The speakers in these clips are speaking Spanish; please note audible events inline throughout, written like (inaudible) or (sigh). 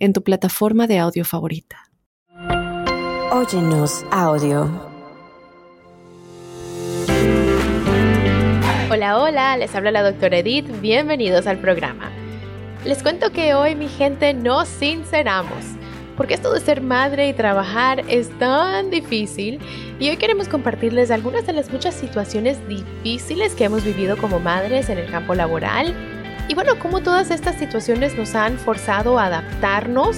en tu plataforma de audio favorita. Óyenos audio. Hola, hola, les habla la doctora Edith, bienvenidos al programa. Les cuento que hoy mi gente nos sinceramos, porque esto de ser madre y trabajar es tan difícil y hoy queremos compartirles algunas de las muchas situaciones difíciles que hemos vivido como madres en el campo laboral y bueno, cómo todas estas situaciones nos han forzado a adaptarnos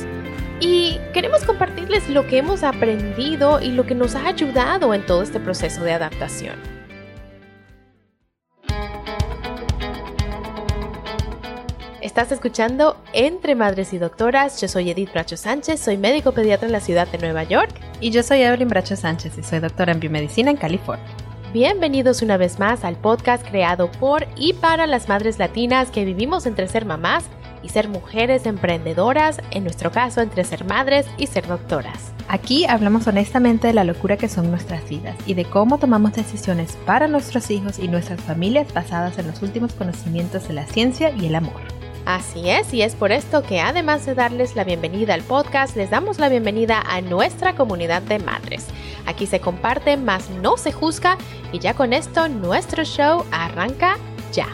y queremos compartirles lo que hemos aprendido y lo que nos ha ayudado en todo este proceso de adaptación. Estás escuchando Entre Madres y Doctoras. Yo soy Edith Bracho Sánchez, soy médico pediatra en la ciudad de Nueva York. Y yo soy Evelyn Bracho Sánchez y soy doctora en biomedicina en California. Bienvenidos una vez más al podcast creado por y para las madres latinas que vivimos entre ser mamás y ser mujeres emprendedoras, en nuestro caso entre ser madres y ser doctoras. Aquí hablamos honestamente de la locura que son nuestras vidas y de cómo tomamos decisiones para nuestros hijos y nuestras familias basadas en los últimos conocimientos de la ciencia y el amor. Así es, y es por esto que además de darles la bienvenida al podcast, les damos la bienvenida a nuestra comunidad de madres. Aquí se comparte, más no se juzga, y ya con esto nuestro show arranca ya.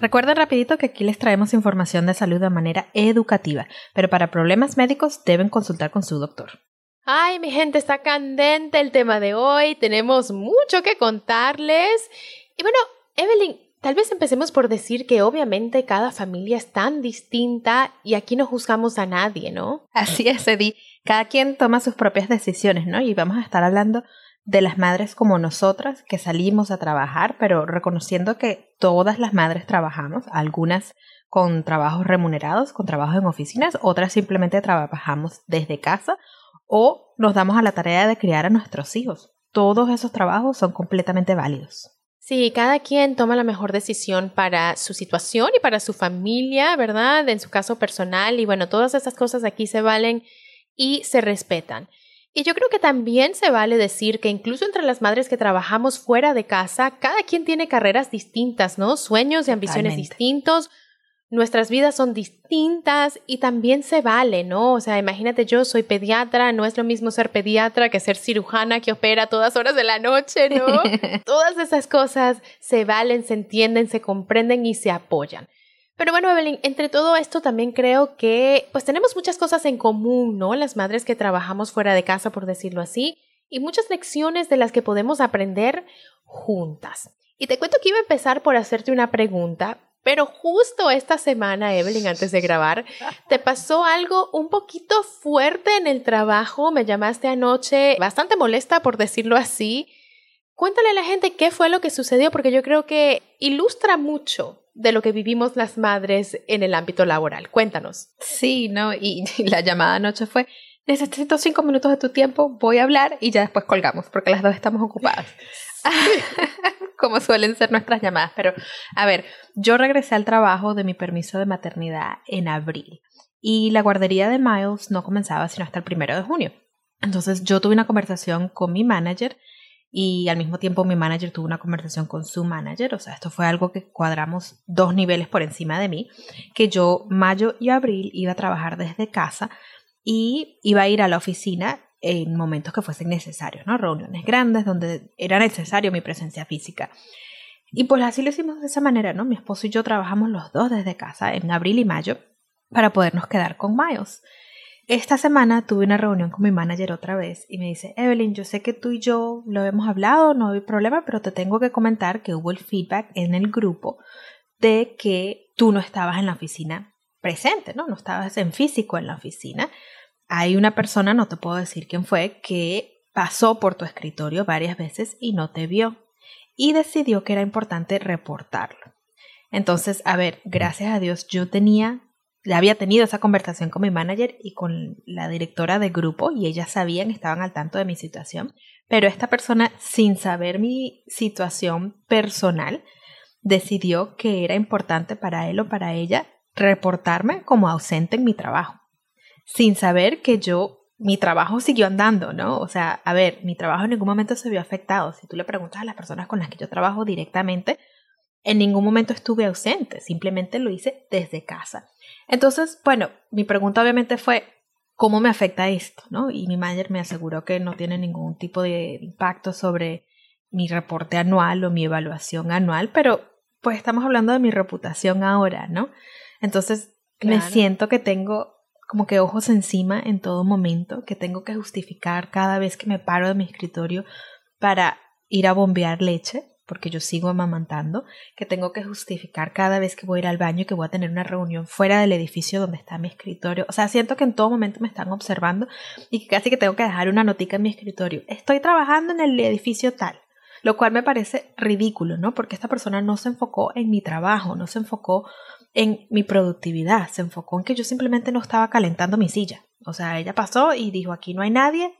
Recuerden rapidito que aquí les traemos información de salud de manera educativa, pero para problemas médicos deben consultar con su doctor. Ay, mi gente, está candente el tema de hoy, tenemos mucho que contarles. Y bueno, Evelyn, Tal vez empecemos por decir que obviamente cada familia es tan distinta y aquí no juzgamos a nadie, ¿no? Así es, Eddie. Cada quien toma sus propias decisiones, ¿no? Y vamos a estar hablando de las madres como nosotras que salimos a trabajar, pero reconociendo que todas las madres trabajamos, algunas con trabajos remunerados, con trabajos en oficinas, otras simplemente trabajamos desde casa o nos damos a la tarea de criar a nuestros hijos. Todos esos trabajos son completamente válidos. Sí, cada quien toma la mejor decisión para su situación y para su familia, ¿verdad? En su caso personal y bueno, todas esas cosas aquí se valen y se respetan. Y yo creo que también se vale decir que incluso entre las madres que trabajamos fuera de casa, cada quien tiene carreras distintas, ¿no? Sueños y ambiciones distintos, nuestras vidas son distintas y también se vale, ¿no? O sea, imagínate yo soy pediatra, no es lo mismo ser pediatra que ser cirujana que opera todas horas de la noche, ¿no? (laughs) Todas esas cosas se valen, se entienden, se comprenden y se apoyan. Pero bueno, Evelyn, entre todo esto también creo que pues tenemos muchas cosas en común, ¿no? Las madres que trabajamos fuera de casa, por decirlo así, y muchas lecciones de las que podemos aprender juntas. Y te cuento que iba a empezar por hacerte una pregunta, pero justo esta semana, Evelyn, antes de grabar, te pasó algo un poquito fuerte en el trabajo. Me llamaste anoche bastante molesta, por decirlo así. Cuéntale a la gente qué fue lo que sucedió, porque yo creo que ilustra mucho de lo que vivimos las madres en el ámbito laboral. Cuéntanos. Sí, ¿no? Y, la llamada anoche fue, necesito cinco minutos de tu tiempo, voy a hablar y ya después colgamos, porque las dos estamos ocupadas. (laughs) como suelen ser nuestras llamadas. Pero, a ver, yo regresé al trabajo de mi permiso de maternidad en abril y la guardería de Miles no comenzaba sino hasta el primero de junio. Entonces yo tuve una conversación con mi manager y al mismo tiempo mi manager tuvo una conversación con su manager. O sea, esto fue algo que cuadramos dos niveles por encima de mí, que yo mayo y abril iba a trabajar desde casa y iba a ir a la oficina en momentos que fuesen necesarios, ¿no? Reuniones grandes donde era necesario mi presencia física. Y pues así lo hicimos de esa manera, ¿no? Mi esposo y yo trabajamos los dos desde casa en abril y mayo para podernos quedar con Miles. Esta semana tuve una reunión con mi manager otra vez y me dice, Evelyn, yo sé que tú y yo lo hemos hablado, no hay problema, pero te tengo que comentar que hubo el feedback en el grupo de que tú no estabas en la oficina presente, ¿no? No estabas en físico en la oficina hay una persona, no te puedo decir quién fue, que pasó por tu escritorio varias veces y no te vio. Y decidió que era importante reportarlo. Entonces, a ver, gracias a Dios yo tenía había tenido esa conversación con mi manager y con la directora de grupo y ellas sabían, estaban al tanto de mi situación, pero esta persona, sin saber mi situación personal, decidió que era importante para él o para ella reportarme como ausente en mi trabajo, sin saber que yo, mi trabajo siguió andando, ¿no? O sea, a ver, mi trabajo en ningún momento se vio afectado. Si tú le preguntas a las personas con las que yo trabajo directamente, en ningún momento estuve ausente, simplemente lo hice desde casa. Entonces, bueno, mi pregunta obviamente fue, ¿cómo me afecta esto? ¿no? Y mi manager me aseguró que no tiene ningún tipo de impacto sobre mi reporte anual o mi evaluación anual, pero pues estamos hablando de mi reputación ahora, ¿no? Entonces, me siento que tengo como que ojos encima en todo momento, que tengo que justificar cada vez que me paro de mi escritorio para ir a bombear leche porque yo sigo amamantando, que tengo que justificar cada vez que voy a ir al baño y que voy a tener una reunión fuera del edificio donde está mi escritorio. O sea, siento que en todo momento me están observando y que casi que tengo que dejar una notica en mi escritorio. Estoy trabajando en el edificio tal. Lo cual me parece ridículo, ¿no? Porque esta persona no se enfocó en mi trabajo, no se enfocó en mi productividad, se enfocó en que yo simplemente no estaba calentando mi silla. O sea, ella pasó y dijo, aquí no hay nadie.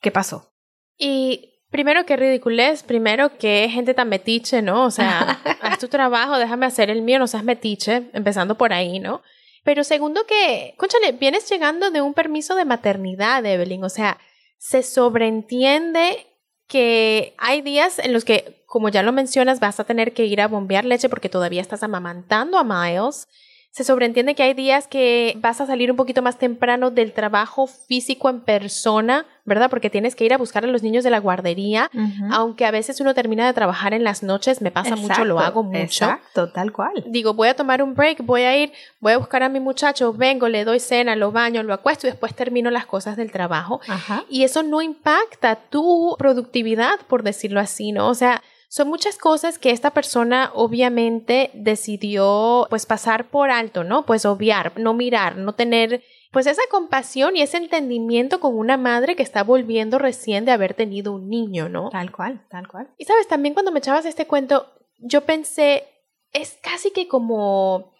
¿Qué pasó? Y Primero, qué ridiculez. Primero, que gente tan metiche, ¿no? O sea, (laughs) haz tu trabajo, déjame hacer el mío, no seas metiche, empezando por ahí, ¿no? Pero segundo, que, conchale, vienes llegando de un permiso de maternidad, Evelyn. O sea, se sobreentiende que hay días en los que, como ya lo mencionas, vas a tener que ir a bombear leche porque todavía estás amamantando a Miles se sobreentiende que hay días que vas a salir un poquito más temprano del trabajo físico en persona, ¿verdad? Porque tienes que ir a buscar a los niños de la guardería, aunque a veces uno termina de trabajar en las noches, me pasa mucho, lo hago mucho. Exacto, tal cual. Digo, voy a tomar un break, voy a ir, voy a buscar a mi muchacho, vengo, le doy cena, lo baño, lo acuesto y después termino las cosas del trabajo. Y eso no impacta tu productividad, por decirlo así, ¿no? O sea, son muchas cosas que esta persona obviamente decidió pues pasar por alto, ¿no? Pues obviar, no mirar, no tener pues esa compasión y ese entendimiento con una madre que está volviendo recién de haber tenido un niño, ¿no? Tal cual, tal cual. Y sabes, también cuando me echabas este cuento, yo pensé, es casi que como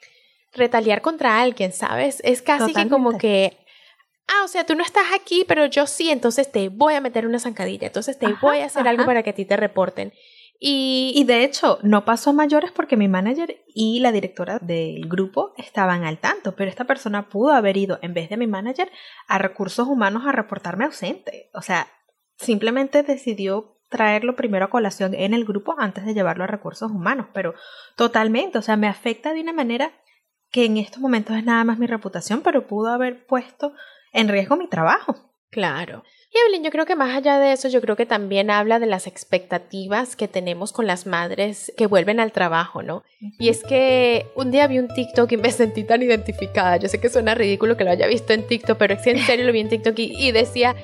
retaliar contra alguien, ¿sabes? Es casi que como que ah, o sea, tú no estás aquí, pero yo sí, entonces te voy a meter una zancadilla, entonces te voy a hacer algo para que a ti te reporten. Y, de hecho, no pasó a mayores porque mi manager y la directora del grupo estaban al tanto, pero esta persona pudo haber ido, en vez de mi manager, a recursos humanos a reportarme ausente. O sea, simplemente decidió traerlo primero a colación en el grupo antes de llevarlo a recursos humanos, pero totalmente, o sea, me afecta de una manera que en estos momentos es nada más mi reputación, pero pudo haber puesto en riesgo mi trabajo. Claro. Y Evelyn, yo creo que más allá de eso, yo creo que también habla de las expectativas que tenemos con las madres que vuelven al trabajo, ¿no? Y es que un día vi un TikTok y me sentí tan identificada. Yo sé que suena ridículo que lo haya visto en TikTok, pero es que en serio lo vi en TikTok y decía,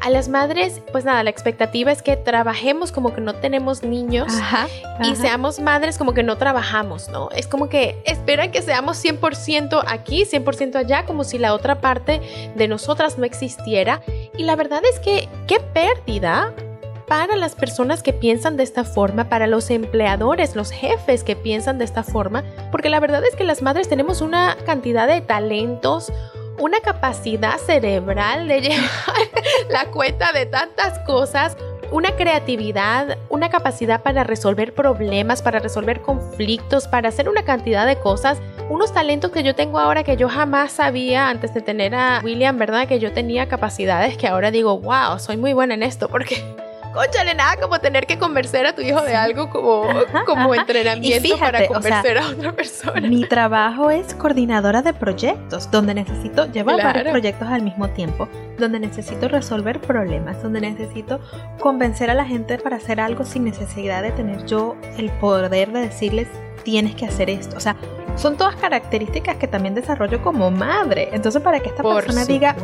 a las madres, pues nada, la expectativa es que trabajemos como que no tenemos niños y seamos madres como que no trabajamos, ¿no? Es como que esperan que seamos 100% aquí, 100% allá, como si la otra parte de nosotras no existiera. Y la verdad es que qué pérdida para las personas que piensan de esta forma, para los empleadores, los jefes que piensan de esta forma, porque la verdad es que las madres tenemos una cantidad de talentos, una capacidad cerebral de (laughs) llevar la cuenta de tantas cosas, una creatividad, una capacidad para resolver problemas, para resolver conflictos, para hacer una cantidad de cosas, unos talentos que yo tengo ahora que yo jamás sabía antes de tener a William, ¿verdad? Que yo tenía capacidades que ahora digo, wow, soy muy buena en esto porque Conchale, nada como tener que convencer a tu hijo de algo como, como entrenamiento para convencer a otra persona. Mi trabajo es coordinadora de proyectos, donde necesito llevar varios proyectos al mismo tiempo, donde necesito resolver problemas, donde necesito convencer a la gente para hacer algo sin necesidad de tener yo el poder de decirles tienes que hacer esto. O sea, son todas características que también desarrollo como madre. Entonces, para que esta persona diga,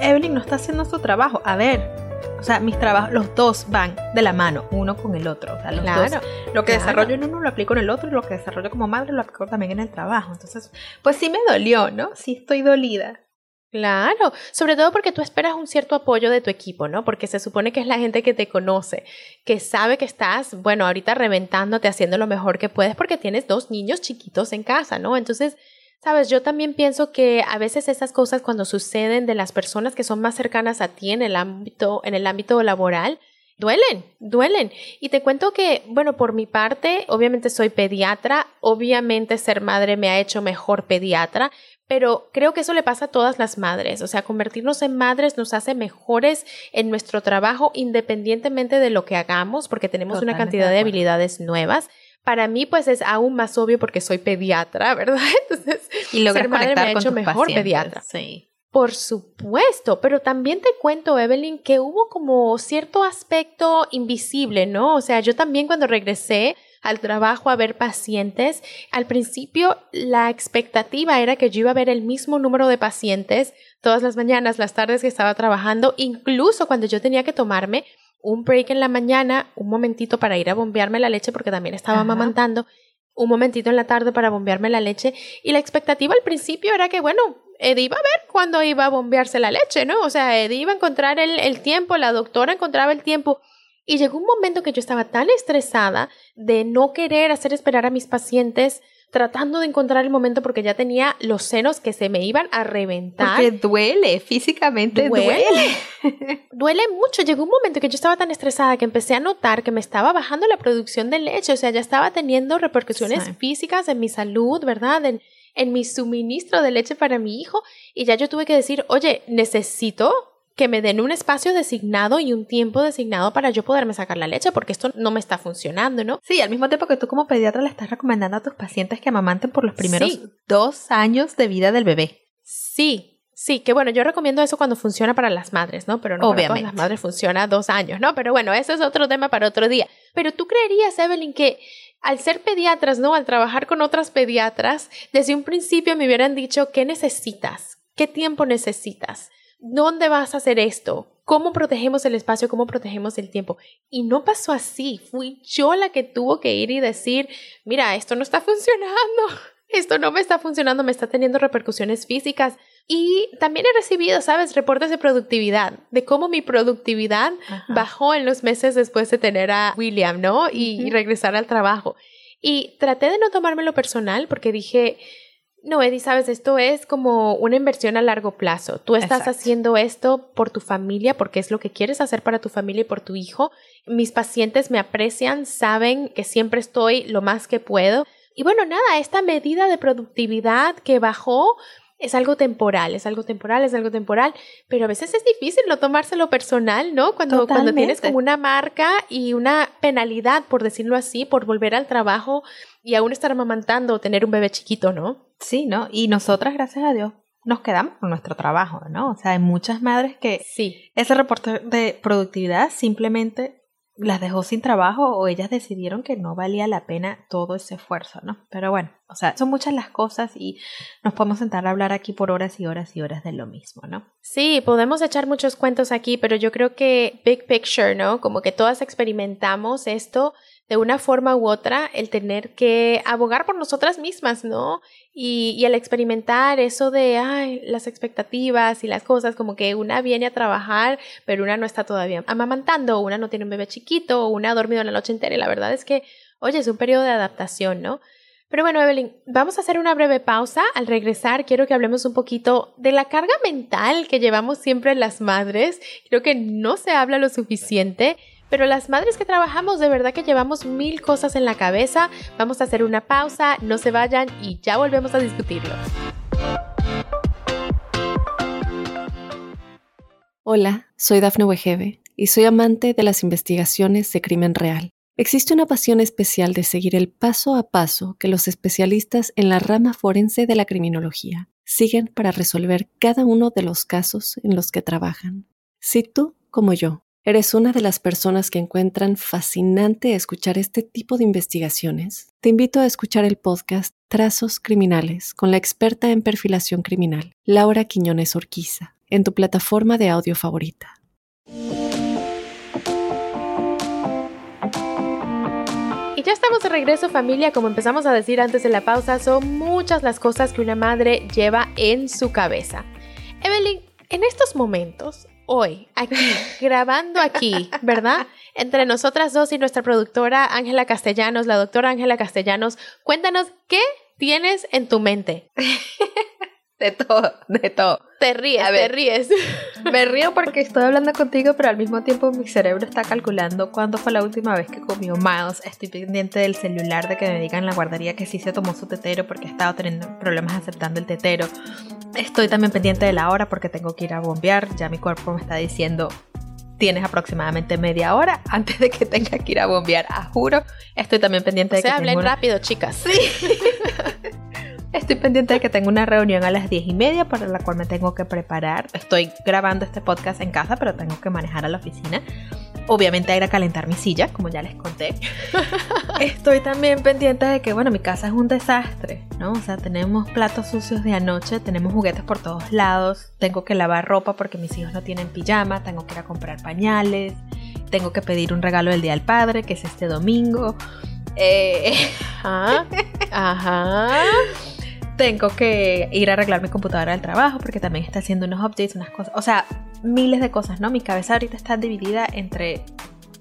Evelyn no está haciendo su trabajo. A ver, o sea, mis trabajos, los dos van de la mano, uno con el otro. O sea, los dos. Lo que desarrollo en uno lo aplico en el otro y lo que desarrollo como madre lo aplico también en el trabajo. Entonces, pues sí me dolió, ¿no? Sí estoy dolida. Claro, sobre todo porque tú esperas un cierto apoyo de tu equipo, ¿no? Porque se supone que es la gente que te conoce, que sabe que estás, bueno, ahorita reventándote, haciendo lo mejor que puedes porque tienes dos niños chiquitos en casa, ¿no? Entonces, Sabes, yo también pienso que a veces esas cosas cuando suceden de las personas que son más cercanas a ti en el ámbito, en el ámbito laboral, duelen, duelen. Y te cuento que, bueno, por mi parte, obviamente soy pediatra, obviamente ser madre me ha hecho mejor pediatra, pero creo que eso le pasa a todas las madres, o sea, convertirnos en madres nos hace mejores en nuestro trabajo independientemente de lo que hagamos, porque tenemos una cantidad de habilidades nuevas para mí pues es aún más obvio porque soy pediatra, (laughs) ¿verdad? Entonces, y ser madre me ha hecho mejor pediatra. Sí. Por supuesto, pero también te cuento, Evelyn, que hubo como cierto aspecto invisible, ¿no? O sea, yo también cuando regresé al trabajo a ver pacientes, al principio la expectativa era que yo iba a ver el mismo número de pacientes todas las mañanas, las tardes que estaba trabajando, incluso cuando yo tenía que tomarme un break en la mañana, un momentito para ir a bombearme la leche porque también estaba amamantando, un momentito en la tarde para bombearme la leche y la expectativa al principio era que, bueno, Eddie iba a ver cuándo iba a bombearse la leche, ¿no? O sea, Eddie iba a encontrar el, el tiempo, la doctora encontraba el tiempo. Y llegó un momento que yo estaba tan estresada de no querer hacer esperar a mis pacientes tratando de encontrar el momento porque ya tenía los senos que se me iban a reventar. Porque duele, físicamente duele. (laughs) Duele, mucho. Llegó un momento que yo estaba tan estresada que empecé a notar que me estaba bajando la producción de leche, o sea, ya estaba teniendo repercusiones físicas en mi salud, ¿verdad? En, en mi suministro de leche para mi hijo y ya yo tuve que decir, oye, necesito que me den un espacio designado y un tiempo designado para yo poderme sacar la leche, porque esto no me está funcionando, ¿no? Sí, al mismo tiempo que tú como pediatra le estás recomendando a tus pacientes que amamanten por los primeros dos años de vida del bebé. Sí, sí, que bueno, yo recomiendo eso cuando funciona para las madres, ¿no? Pero no Obviamente. para las madres funciona dos años, ¿no? Pero bueno, eso es otro tema para otro día. Pero tú creerías, Evelyn, que al ser pediatras, ¿no? Al trabajar con otras pediatras, desde un principio me hubieran dicho, ¿qué necesitas? ¿Qué tiempo necesitas? ¿Dónde vas a hacer esto? ¿Cómo protegemos el espacio? ¿Cómo protegemos el tiempo? Y no pasó así. Fui yo la que tuvo que ir y decir, mira, esto no está funcionando. (laughs) Esto no me está funcionando, me está teniendo repercusiones físicas. Y también he recibido, ¿sabes?, reportes de productividad, de cómo mi productividad bajó en los meses después de tener a William, ¿no? Y, y regresar al trabajo. Y traté de no tomármelo personal porque dije, no, Eddie, sabes, esto es como una inversión a largo plazo. Tú estás haciendo esto por tu familia, porque es lo que quieres hacer para tu familia y por tu hijo. Mis pacientes me aprecian, saben que siempre estoy lo más que puedo. Y bueno, nada, esta medida de productividad que bajó es algo temporal, es algo temporal, es algo temporal, pero a veces es difícil no tomárselo personal, ¿no? Cuando, cuando tienes como una marca y una penalidad, por decirlo así, por volver al trabajo y aún estar amamantando o tener un bebé chiquito, ¿no? Sí, ¿no? Y nosotras, gracias a Dios, nos quedamos con nuestro trabajo, ¿no? O sea, hay muchas madres que sí. ese reporte de productividad simplemente las dejó sin trabajo o ellas decidieron que no valía la pena todo ese esfuerzo, ¿no? Pero bueno, o sea, son muchas las cosas y nos podemos sentar a hablar aquí por horas y horas y horas de lo mismo, ¿no? Sí, podemos echar muchos cuentos aquí, pero yo creo que big picture, ¿no? Como que todas experimentamos esto de una forma u otra, el tener que abogar por nosotras mismas, ¿no? Y, y el experimentar eso de, ay, las expectativas y las cosas, como que una viene a trabajar, pero una no está todavía amamantando, una no tiene un bebé chiquito, una ha dormido la noche entera, y la verdad es que, oye, es un periodo de adaptación, ¿no? Pero bueno, Evelyn, vamos a hacer una breve pausa. Al regresar, quiero que hablemos un poquito de la carga mental que llevamos siempre las madres. Creo que no se habla lo suficiente. Pero las madres que trabajamos de verdad que llevamos mil cosas en la cabeza. Vamos a hacer una pausa, no se vayan y ya volvemos a discutirlo. Hola, soy Dafne Wegebe y soy amante de las investigaciones de crimen real. Existe una pasión especial de seguir el paso a paso que los especialistas en la rama forense de la criminología siguen para resolver cada uno de los casos en los que trabajan. Si tú, como yo, ¿Eres una de las personas que encuentran fascinante escuchar este tipo de investigaciones? Te invito a escuchar el podcast Trazos Criminales con la experta en perfilación criminal, Laura Quiñones Orquiza, en tu plataforma de audio favorita. Y ya estamos de regreso familia, como empezamos a decir antes de la pausa, son muchas las cosas que una madre lleva en su cabeza. Evelyn, en estos momentos hoy, aquí, (laughs) grabando aquí, ¿verdad? Entre nosotras dos y nuestra productora Ángela Castellanos, la doctora Ángela Castellanos, cuéntanos qué tienes en tu mente? (laughs) De todo, de todo. Te ríes, te ríes. (laughs) Me río porque estoy hablando contigo, pero al mismo tiempo mi cerebro está calculando cuándo fue la última vez que comió Miles. Estoy pendiente del celular de que me digan en la guardería que sí se tomó su tetero porque ha estado teniendo problemas aceptando el tetero. Estoy también pendiente de la hora porque tengo que ir a bombear. Ya mi cuerpo me está diciendo tienes aproximadamente media hora antes de que tenga que ir a bombear. A juro, estoy también pendiente de que. Se hablen rápido, chicas. Sí. (laughs) Estoy pendiente de que tengo una reunión a las 10 y media para la cual me tengo que preparar. Estoy grabando este podcast en casa, pero tengo que manejar a la oficina. Obviamente ir a calentar mi silla, como ya les conté. (laughs) Estoy también pendiente de que, bueno, mi casa es un desastre, ¿no? O sea, tenemos platos sucios de anoche, tenemos juguetes por todos lados, tengo que lavar ropa porque mis hijos no tienen pijama, tengo que ir a comprar pañales, tengo que pedir un regalo del Día del Padre, que es este domingo. Eh, (laughs) ajá. Ajá tengo que ir a arreglar mi computadora del trabajo porque también está haciendo unos updates, unas cosas, o sea, miles de cosas, ¿no? Mi cabeza ahorita está dividida entre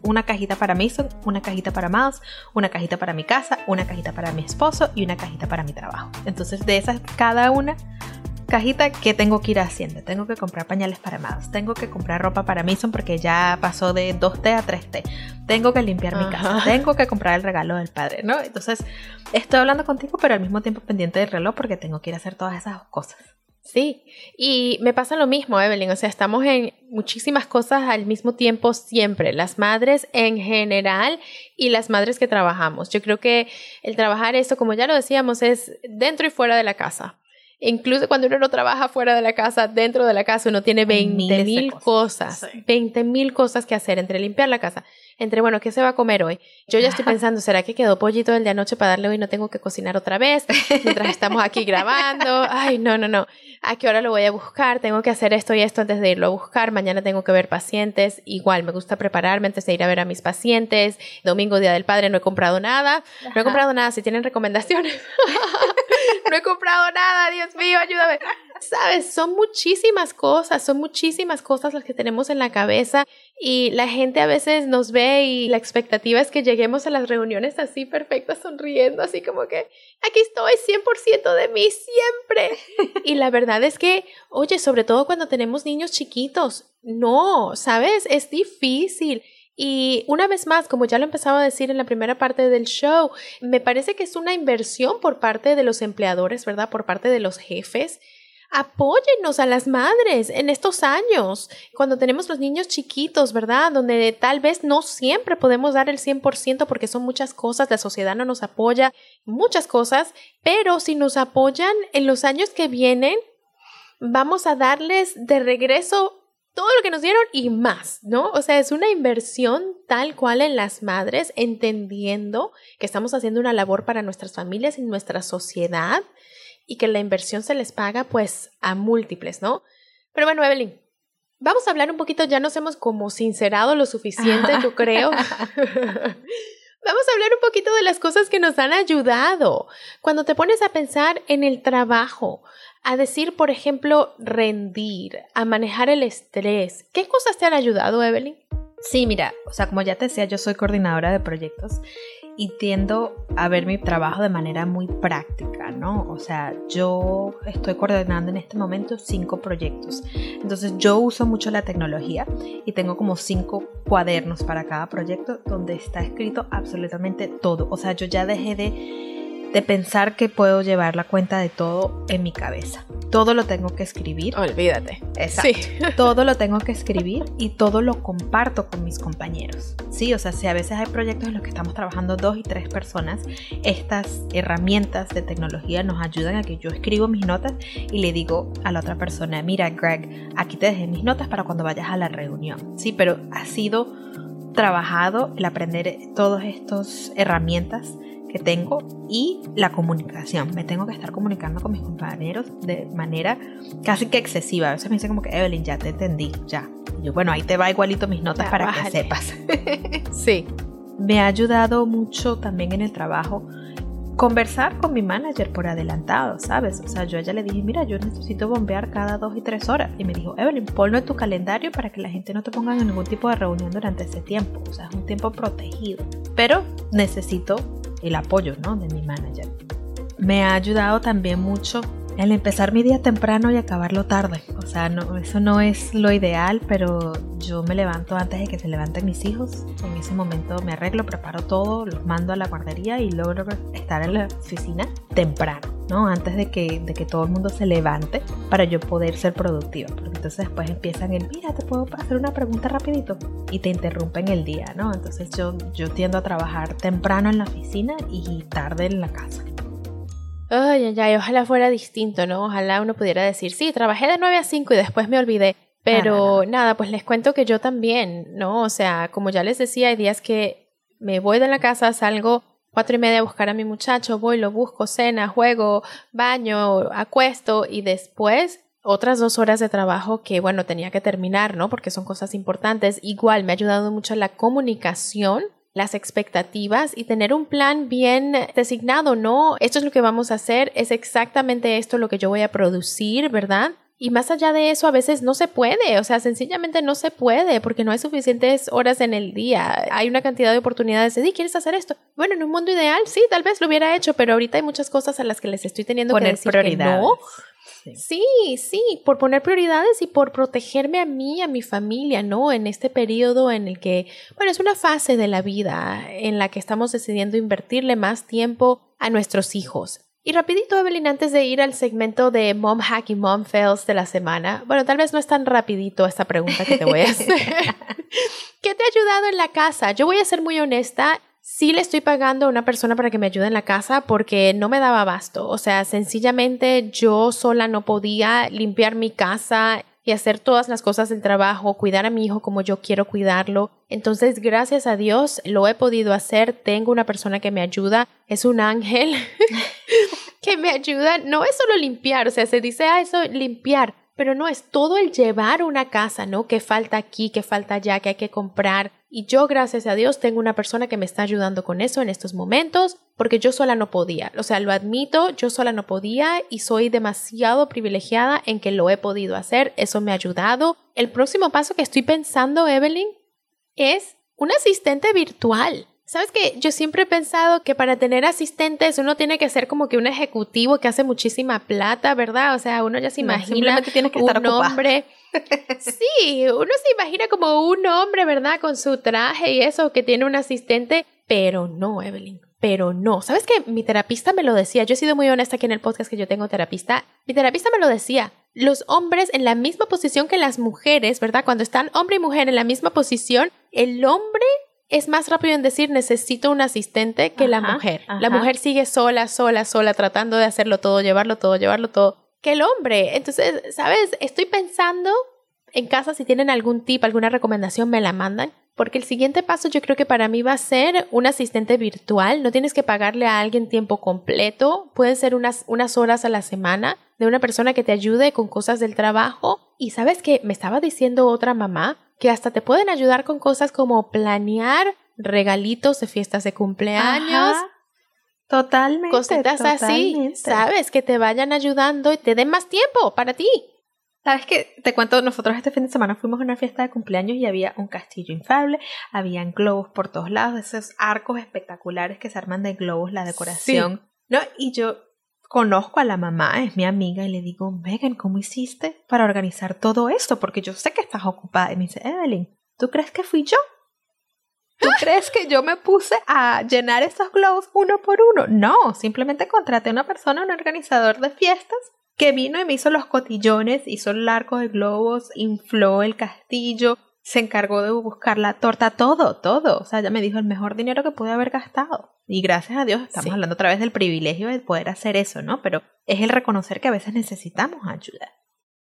una cajita para Mason, una cajita para Miles, una cajita para mi casa, una cajita para mi esposo y una cajita para mi trabajo. Entonces, de esas, cada una cajita que tengo que ir haciendo. Tengo que comprar pañales para Miles, tengo que comprar ropa para Mason porque ya pasó de 2T a 3T. Tengo que limpiar mi casa, tengo que comprar el regalo del padre, ¿no? Entonces, estoy hablando contigo, pero al mismo tiempo pendiente del reloj porque tengo que ir a hacer todas esas cosas. Sí, y me pasa lo mismo, Evelyn, o sea, estamos en muchísimas cosas al mismo tiempo siempre, las madres en general y las madres que trabajamos. Yo creo que el trabajar esto, como ya lo decíamos, es dentro y fuera de la casa. Incluso cuando uno no trabaja fuera de la casa, dentro de la casa, uno tiene 20 mil cosas, 20 mil cosas que hacer entre limpiar la casa, entre, bueno, ¿qué se va a comer hoy? Yo ya estoy (laughs) pensando, ¿será que quedó pollito el de anoche para darle hoy y no tengo que cocinar otra vez? Mientras estamos aquí grabando. (laughs) Ay, no, no, no. ¿A qué hora lo voy a buscar? Tengo que hacer esto y esto antes de irlo a buscar. Mañana tengo que ver pacientes. Igual, me gusta prepararme antes de ir a ver a mis pacientes. Domingo, Día del Padre, no he comprado nada. No he comprado nada. Si tienen recomendaciones. (laughs) no he comprado nada. Dios mío, ayúdame. Sabes, son muchísimas cosas, son muchísimas cosas las que tenemos en la cabeza y la gente a veces nos ve y la expectativa es que lleguemos a las reuniones así perfectas, sonriendo, así como que aquí estoy 100% de mí siempre. y la verdad es que, oye, sobre todo cuando tenemos niños chiquitos, no, ¿sabes? Es difícil. Y una vez más, como ya lo empezaba a decir en la primera parte del show, me parece que es una inversión por parte de los empleadores, ¿verdad? Por parte de los jefes apóyennos a las madres en estos años, cuando tenemos los niños chiquitos, ¿verdad? Donde tal vez no siempre podemos dar el 100% porque son muchas cosas, la sociedad no nos apoya, muchas cosas, pero si nos apoyan en los años que vienen, vamos a darles de regreso todo lo que nos dieron y más, ¿no? O sea, es una inversión tal cual en las madres, entendiendo que estamos haciendo una labor para nuestras familias y nuestra sociedad y que la inversión se les paga pues a múltiples, ¿no? Pero bueno, Evelyn, vamos a hablar un poquito, ya nos hemos como sincerado lo suficiente, yo creo. (laughs) vamos a hablar un poquito de las cosas que nos han ayudado. Cuando te pones a pensar en el trabajo, a decir, por ejemplo, rendir, a manejar el estrés, ¿qué cosas te han ayudado, Evelyn? Sí, mira, o sea, como ya te decía, yo soy coordinadora de proyectos y tiendo a ver mi trabajo de manera muy práctica, ¿no? O sea, yo estoy coordinando en este momento cinco proyectos. Entonces yo uso mucho la tecnología y tengo como cinco cuadernos para cada proyecto donde está escrito absolutamente todo. O sea, yo ya dejé de de pensar que puedo llevar la cuenta de todo en mi cabeza. Todo lo tengo que escribir. Olvídate. Exacto. Sí. (laughs) (laughs) todo lo tengo que escribir y todo lo comparto con mis compañeros. Sí, o sea, si a veces hay proyectos en los que estamos trabajando dos y tres personas, estas herramientas de tecnología nos ayudan a que yo escribo mis notas y le digo a la otra persona, mira Greg, aquí te dejé mis notas para cuando vayas a la reunión. Sí, pero ha sido trabajado el aprender todas estas herramientas que tengo y la comunicación. Me tengo que estar comunicando con mis compañeros de manera casi que excesiva. A veces me dicen como que Evelyn, ya te entendí, ya. Y yo, bueno, ahí te va igualito mis notas para que sepas. (laughs) (laughs) sí. Me ha ayudado mucho también en el trabajo conversar con mi manager por adelantado, ¿sabes? O sea, yo a ella le dije, mira, yo necesito bombear cada dos y tres horas. Y me dijo, Evelyn, ponlo en tu calendario para que la gente no te ponga en ningún tipo de reunión durante ese tiempo. O sea, es un tiempo protegido. Pero necesito el apoyo ¿no? de mi manager. me ha ayudado también mucho el empezar mi día temprano y acabarlo tarde. O sea, no, eso no es lo ideal, pero yo me levanto antes de que se levanten mis hijos. En ese momento me arreglo, preparo todo, los mando a la guardería y logro estar en la oficina temprano, ¿no? Antes de que, de que todo el mundo se levante para yo poder ser productiva. Porque entonces después empiezan el, mira, te puedo hacer una pregunta rapidito y te interrumpen el día, ¿no? Entonces yo, yo tiendo a trabajar temprano en la oficina y tarde en la casa. Ay, ay, ay, ojalá fuera distinto, ¿no? Ojalá uno pudiera decir, sí, trabajé de 9 a 5 y después me olvidé. Pero nada, pues les cuento que yo también, ¿no? O sea, como ya les decía, hay días que me voy de la casa, salgo cuatro y media a buscar a mi muchacho, voy, lo busco, cena, juego, baño, acuesto y después otras dos horas de trabajo que, bueno, tenía que terminar, ¿no? Porque son cosas importantes. Igual me ha ayudado mucho la comunicación las expectativas y tener un plan bien designado, ¿no? Esto es lo que vamos a hacer, es exactamente esto lo que yo voy a producir, ¿verdad? Y más allá de eso, a veces no se puede, o sea, sencillamente no se puede porque no hay suficientes horas en el día. Hay una cantidad de oportunidades de, ¿quieres hacer esto? Bueno, en un mundo ideal, sí, tal vez lo hubiera hecho, pero ahorita hay muchas cosas a las que les estoy teniendo que decir que no. Sí. sí, por poner prioridades y por protegerme a mí, a mi familia, ¿no? En este periodo en el que, bueno, es una fase de la vida en la que estamos decidiendo invertirle más tiempo a nuestros hijos. Y rapidito, Evelyn, antes de ir al segmento de Mom Hack y Mom Fails de la semana, bueno, tal vez no es tan rapidito esta pregunta que te voy a (laughs) hacer. ¿Qué te ha ayudado en la casa? Yo voy a ser muy honesta, sí le estoy pagando a una persona para que me ayude en la casa porque no me daba abasto. O sea, sencillamente yo sola no podía limpiar mi casa y hacer todas las cosas del trabajo, cuidar a mi hijo como yo quiero cuidarlo. Entonces, gracias a Dios, lo he podido hacer. Tengo una persona que me ayuda. Es un ángel (laughs) que me ayuda. No es solo limpiar, o sea, se dice, ah, eso, limpiar. Pero no es todo el llevar una casa, ¿no? Que falta aquí, que falta allá, que hay que comprar y yo, gracias a Dios, tengo una persona que me está ayudando con eso en estos momentos, porque yo sola no podía. O sea, lo admito, yo sola no podía y soy demasiado privilegiada en que lo he podido hacer. Eso me ha ayudado. El próximo paso que estoy pensando, Evelyn, es un asistente virtual. Sabes que yo siempre he pensado que para tener asistentes uno tiene que ser como que un ejecutivo que hace muchísima plata, ¿verdad? O sea, uno ya se imagina que tiene que estar un hombre. (laughs) Sí, uno se imagina como un hombre, ¿verdad? Con su traje y eso, que tiene un asistente, pero no, Evelyn. Pero no, ¿sabes qué? Mi terapista me lo decía, yo he sido muy honesta aquí en el podcast que yo tengo terapista, mi terapista me lo decía, los hombres en la misma posición que las mujeres, ¿verdad? Cuando están hombre y mujer en la misma posición, el hombre es más rápido en decir necesito un asistente que la mujer. La mujer sigue sola, sola, sola, tratando de hacerlo todo, llevarlo todo, llevarlo todo, que el hombre. Entonces, ¿sabes? Estoy pensando en casa si tienen algún tip, alguna recomendación, me la mandan. Porque el siguiente paso yo creo que para mí va a ser un asistente virtual. No tienes que pagarle a alguien tiempo completo. Pueden ser unas, unas horas a la semana de una persona que te ayude con cosas del trabajo. Y sabes que me estaba diciendo otra mamá que hasta te pueden ayudar con cosas como planear regalitos de fiestas de cumpleaños. totalmente. Cositas así, ¿sabes? Que te vayan ayudando y te den más tiempo para ti. ¿Sabes qué? Te cuento, nosotros este fin de semana fuimos a una fiesta de cumpleaños y había un castillo inflable, habían globos por todos lados, esos arcos espectaculares que se arman de globos, la decoración. ¿No? Y yo conozco a la mamá, es mi amiga, y le digo, Megan, ¿cómo hiciste para organizar todo esto? Porque yo sé que estás ocupada. Y me dice, Evelyn, ¿tú crees que fui yo? ¿Tú crees que yo me puse a llenar esos globos uno por uno? No, simplemente contraté a una persona, un organizador de fiestas, que vino y me hizo los cotillones, hizo el arco de globos, infló el castillo, se encargó de buscar la torta, todo, todo. O sea, ya me dijo el mejor dinero que pude haber gastado. Y gracias a Dios estamos hablando otra vez del privilegio de poder hacer eso, ¿no? Pero es el reconocer que a veces necesitamos ayuda.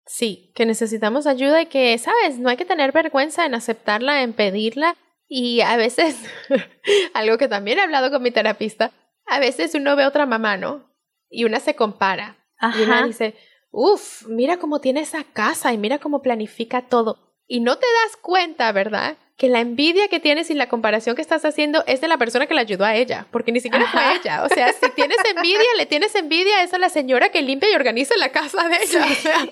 Sí, que necesitamos ayuda y que, sabes, no hay que tener vergüenza en aceptarla, en pedirla. Y a veces, (laughs) algo que también he hablado con mi terapista, a veces uno ve a otra mamá, ¿no? Y una se compara. Y una dice, uff, mira cómo tiene esa casa y mira cómo planifica todo. Y no te das cuenta, ¿verdad? Que la envidia que tienes y la comparación que estás haciendo es de la persona que la ayudó a ella, porque ni siquiera fue ella. O sea, si tienes envidia, le tienes envidia es a la señora que limpia y organiza la casa de ella. O sea,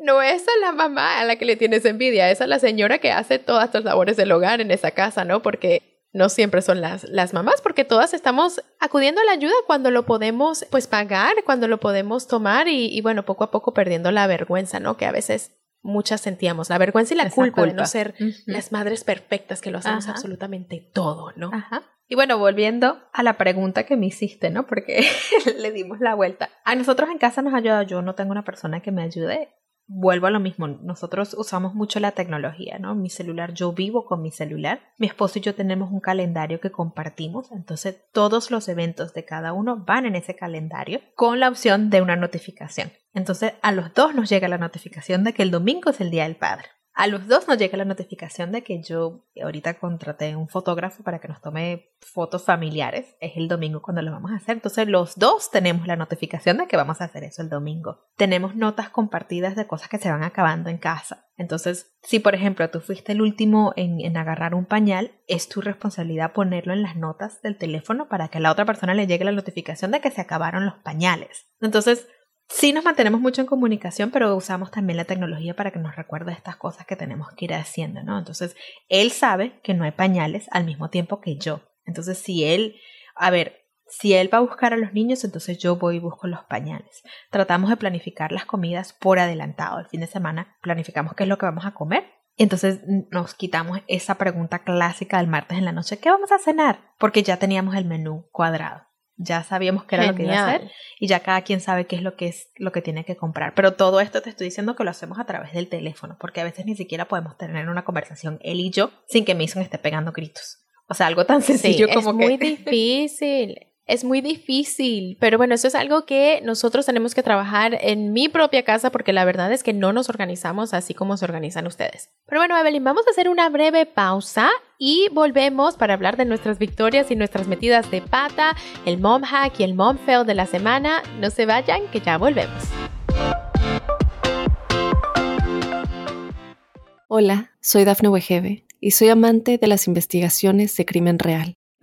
no es a la mamá a la que le tienes envidia, es a la señora que hace todas las labores del hogar en esa casa, ¿no? Porque no siempre son las, las mamás, porque todas estamos acudiendo a la ayuda cuando lo podemos pues pagar, cuando lo podemos tomar y, bueno, poco a poco perdiendo la vergüenza, ¿no? Que a veces muchas sentíamos, la vergüenza y la culpa, de no ser las madres perfectas que lo hacemos absolutamente todo, ¿no? Ajá. Y bueno, volviendo a la pregunta que me hiciste, ¿no? Porque (laughs) le dimos la vuelta. A nosotros en casa nos ayuda, yo no tengo una persona que me ayude vuelvo a lo mismo, nosotros usamos mucho la tecnología, ¿no? Mi celular, yo vivo con mi celular, mi esposo y yo tenemos un calendario que compartimos, entonces todos los eventos de cada uno van en ese calendario con la opción de una notificación. Entonces a los dos nos llega la notificación de que el domingo es el Día del Padre. A los dos nos llega la notificación de que yo ahorita contraté un fotógrafo para que nos tome fotos familiares. Es el domingo cuando lo vamos a hacer. Entonces los dos tenemos la notificación de que vamos a hacer eso el domingo. Tenemos notas compartidas de cosas que se van acabando en casa. Entonces, si por ejemplo tú fuiste el último en, en agarrar un pañal, es tu responsabilidad ponerlo en las notas del teléfono para que a la otra persona le llegue la notificación de que se acabaron los pañales. Entonces, Sí nos mantenemos mucho en comunicación, pero usamos también la tecnología para que nos recuerde estas cosas que tenemos que ir haciendo, ¿no? Entonces, él sabe que no hay pañales al mismo tiempo que yo. Entonces, si él, a ver, si él va a buscar a los niños, entonces yo voy y busco los pañales. Tratamos de planificar las comidas por adelantado. El fin de semana planificamos qué es lo que vamos a comer. Entonces nos quitamos esa pregunta clásica del martes en la noche, ¿qué vamos a cenar? Porque ya teníamos el menú cuadrado ya sabíamos qué era lo que iba a hacer y ya cada quien sabe qué es lo que es lo que tiene que comprar. Pero todo esto te estoy diciendo que lo hacemos a través del teléfono, porque a veces ni siquiera podemos tener una conversación él y yo sin que Mason esté pegando gritos. O sea, algo tan sencillo como es muy difícil. Es muy difícil, pero bueno, eso es algo que nosotros tenemos que trabajar en mi propia casa porque la verdad es que no nos organizamos así como se organizan ustedes. Pero bueno, Evelyn, vamos a hacer una breve pausa y volvemos para hablar de nuestras victorias y nuestras metidas de pata, el mom hack y el mom fail de la semana. No se vayan, que ya volvemos. Hola, soy Dafne Wegebe y soy amante de las investigaciones de crimen real.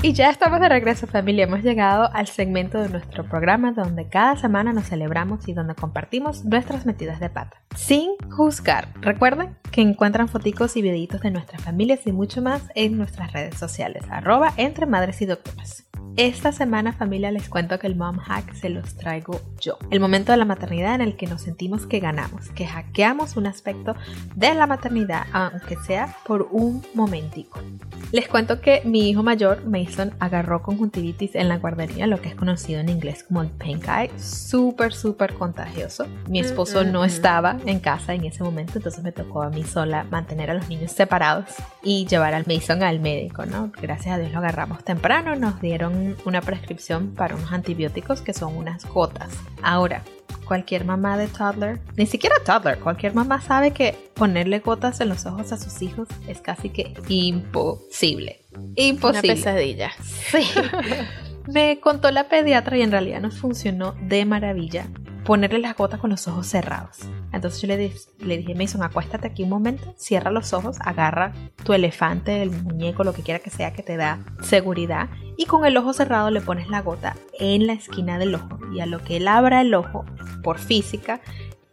Y ya estamos de regreso familia, hemos llegado al segmento de nuestro programa donde cada semana nos celebramos y donde compartimos nuestras metidas de pata. Sin juzgar. Recuerden que encuentran foticos y videitos de nuestras familias y mucho más en nuestras redes sociales, arroba entre madres y doctoras. Esta semana familia les cuento que el mom hack se los traigo yo. El momento de la maternidad en el que nos sentimos que ganamos, que hackeamos un aspecto de la maternidad, aunque sea por un momentico. Les cuento que mi hijo mayor, Mason, agarró conjuntivitis en la guardería, lo que es conocido en inglés como el pink eye, súper, súper contagioso. Mi esposo no estaba en casa en ese momento, entonces me tocó a mí sola mantener a los niños separados y llevar al Mason al médico, ¿no? Gracias a Dios lo agarramos temprano, nos dieron una prescripción para unos antibióticos que son unas gotas. Ahora, cualquier mamá de toddler, ni siquiera toddler, cualquier mamá sabe que ponerle gotas en los ojos a sus hijos es casi que imposible. Imposible. Una pesadilla. Sí. (laughs) Me contó la pediatra y en realidad nos funcionó de maravilla ponerle las gotas con los ojos cerrados. Entonces yo le, le dije, Mason, acuéstate aquí un momento, cierra los ojos, agarra tu elefante, el muñeco, lo que quiera que sea que te da seguridad y con el ojo cerrado le pones la gota en la esquina del ojo y a lo que él abra el ojo por física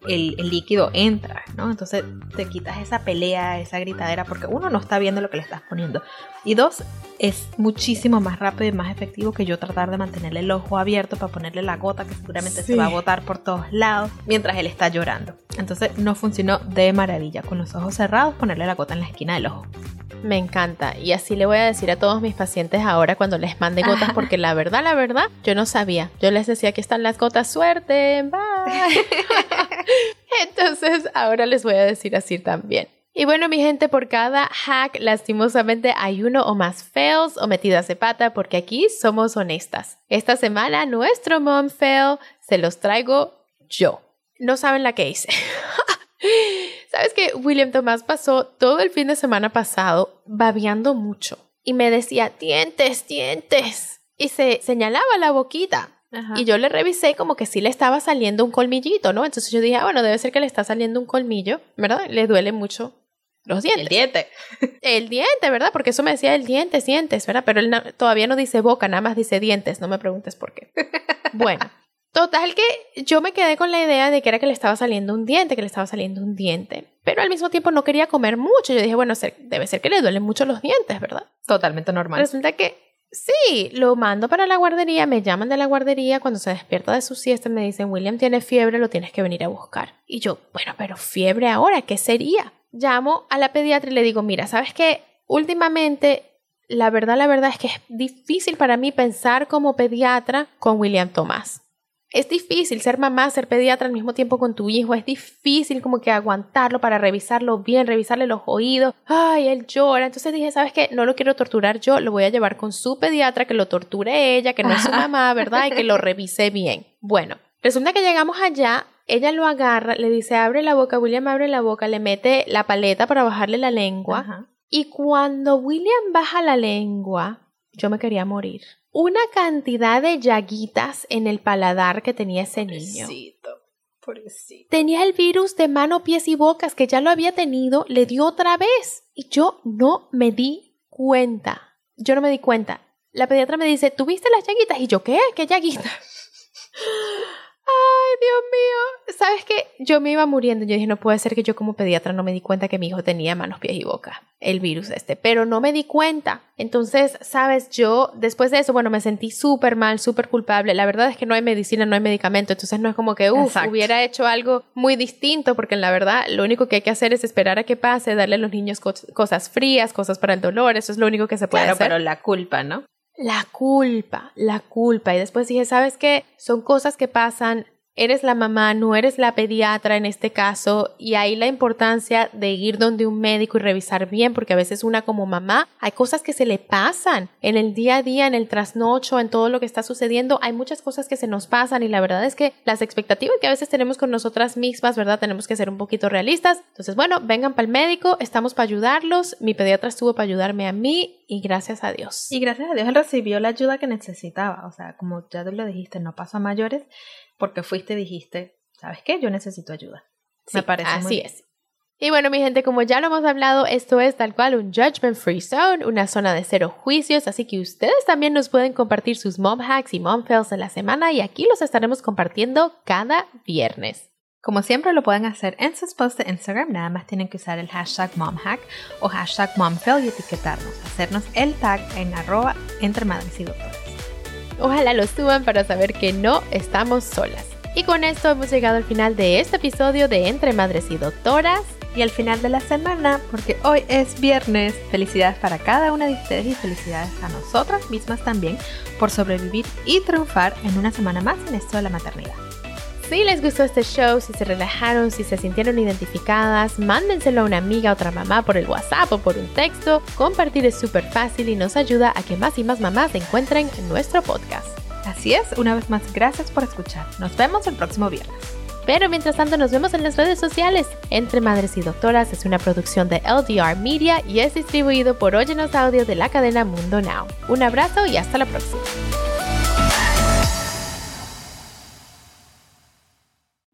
el, líquido entra, ¿no? Entonces te quitas esa pelea, esa gritadera, porque uno no está viendo lo que le estás poniendo. Y dos, es muchísimo más rápido y más efectivo que yo tratar de mantenerle el ojo abierto para ponerle la gota que seguramente se va a botar por todos lados mientras él está llorando. Entonces no funcionó de maravilla. Con los ojos cerrados, ponerle la gota en la esquina del ojo. Me encanta. Y así le voy a decir a todos mis pacientes ahora cuando les mande gotas, (laughs) porque la verdad, la verdad, yo no sabía. Yo les decía, aquí están las gotas, suerte, bye. (laughs) (laughs) Entonces, ahora les voy a decir así también. Y bueno, mi gente, por cada hack, lastimosamente hay uno o más fails o metidas de pata, porque aquí somos honestas. Esta semana, nuestro mom fail se los traigo yo. No saben la que hice. (laughs) Sabes que William Tomás pasó todo el fin de semana pasado babeando mucho. y me decía, dientes, dientes. Y se señalaba la boquita. Y yo le revisé como que sí le estaba saliendo un colmillito, ¿no? Entonces yo dije, ah, bueno, debe ser que le está saliendo un colmillo, ¿verdad? Le duele mucho los dientes. El diente. El diente, ¿verdad? Porque eso me decía el diente, dientes, ¿verdad? Pero él todavía no dice boca, nada más dice dientes, no me preguntes por qué. (laughs) Bueno, total que yo me quedé con la idea de que era que le estaba saliendo un diente, que le estaba saliendo un diente. Pero al mismo tiempo no quería comer mucho. Yo dije, bueno, debe ser que le duelen mucho los dientes, ¿verdad? Totalmente normal. Resulta que Sí, lo mando para la guardería, me llaman de la guardería, cuando se despierta de su siesta me dicen, William tiene fiebre, lo tienes que venir a buscar. Y yo, bueno, pero fiebre ahora, ¿qué sería? Llamo a la pediatra y le digo, mira, ¿sabes qué? Últimamente, la verdad, la verdad es que es difícil para mí pensar como pediatra con William Tomás es difícil ser mamá, ser pediatra al mismo tiempo con tu hijo, es difícil como que aguantarlo para revisarlo bien, revisarle los oídos, ay, él llora, entonces dije, ¿sabes qué? No lo quiero torturar yo, lo voy a llevar con su pediatra, que lo torture ella, que no es su mamá, ¿verdad? Y que lo revise bien. Bueno, resulta que llegamos allá, ella lo agarra, le dice, abre la boca, William abre la boca, le mete la paleta para bajarle la lengua, y cuando William baja la lengua, yo me quería morir una cantidad de llaguitas en el paladar que tenía ese niño. Pobrecito. Tenía el virus de mano, pies y bocas que ya lo había tenido, le dio otra vez y yo no me di cuenta. Yo no me di cuenta. La pediatra me dice, ¿tuviste las llaguitas? Y yo, ¿qué? ¿Qué llaguitas? (laughs) Ay, Dios mío. ¿Sabes qué? Yo me iba muriendo. Yo dije, no puede ser que yo como pediatra no me di cuenta que mi hijo tenía manos, pies y boca, el virus este, pero no me di cuenta. Entonces, sabes, yo después de eso, bueno, me sentí súper mal, súper culpable. La verdad es que no hay medicina, no hay medicamento, entonces no es como que, uff, hubiera hecho algo muy distinto, porque en la verdad lo único que hay que hacer es esperar a que pase, darle a los niños cosas frías, cosas para el dolor, eso es lo único que se puede claro, hacer. Pero la culpa, ¿no? La culpa, la culpa. Y después dije, ¿sabes qué? Son cosas que pasan eres la mamá, no eres la pediatra en este caso, y ahí la importancia de ir donde un médico y revisar bien, porque a veces una como mamá, hay cosas que se le pasan en el día a día, en el trasnocho, en todo lo que está sucediendo, hay muchas cosas que se nos pasan y la verdad es que las expectativas que a veces tenemos con nosotras mismas, ¿verdad? Tenemos que ser un poquito realistas. Entonces, bueno, vengan para el médico, estamos para ayudarlos, mi pediatra estuvo para ayudarme a mí y gracias a Dios. Y gracias a Dios él recibió la ayuda que necesitaba, o sea, como ya tú lo dijiste, no pasó a mayores porque fuiste y dijiste, ¿sabes qué? Yo necesito ayuda. Me parece así es. Y bueno, mi gente, como ya lo hemos hablado, esto es tal cual un judgment free zone, una zona de cero juicios, así que ustedes también nos pueden compartir sus mom hacks y mom fails en la semana y aquí los estaremos compartiendo cada viernes. Como siempre lo pueden hacer en sus posts de Instagram, nada más tienen que usar el hashtag momhack o hashtag momfail y etiquetarnos, hacernos el tag en arroba entre madres y doctores. Ojalá lo suban para saber que no estamos solas. Y con esto hemos llegado al final de este episodio de Entre Madres y Doctoras. Y al final de la semana, porque hoy es viernes. Felicidades para cada una de ustedes y felicidades a nosotras mismas también por sobrevivir y triunfar en una semana más en esto de la maternidad. Si les gustó este show, si se relajaron, si se sintieron identificadas, mándenselo a una amiga, a otra mamá por el WhatsApp o por un texto. Compartir es súper fácil y nos ayuda a que más y más mamás encuentren nuestro podcast. Así es, una vez más, gracias por escuchar. Nos vemos el próximo viernes. Pero mientras tanto nos vemos en las redes sociales. Entre Madres y Doctoras es una producción de LDR Media y es distribuido por Óyenos Audio de la cadena Mundo Now. Un abrazo y hasta la próxima.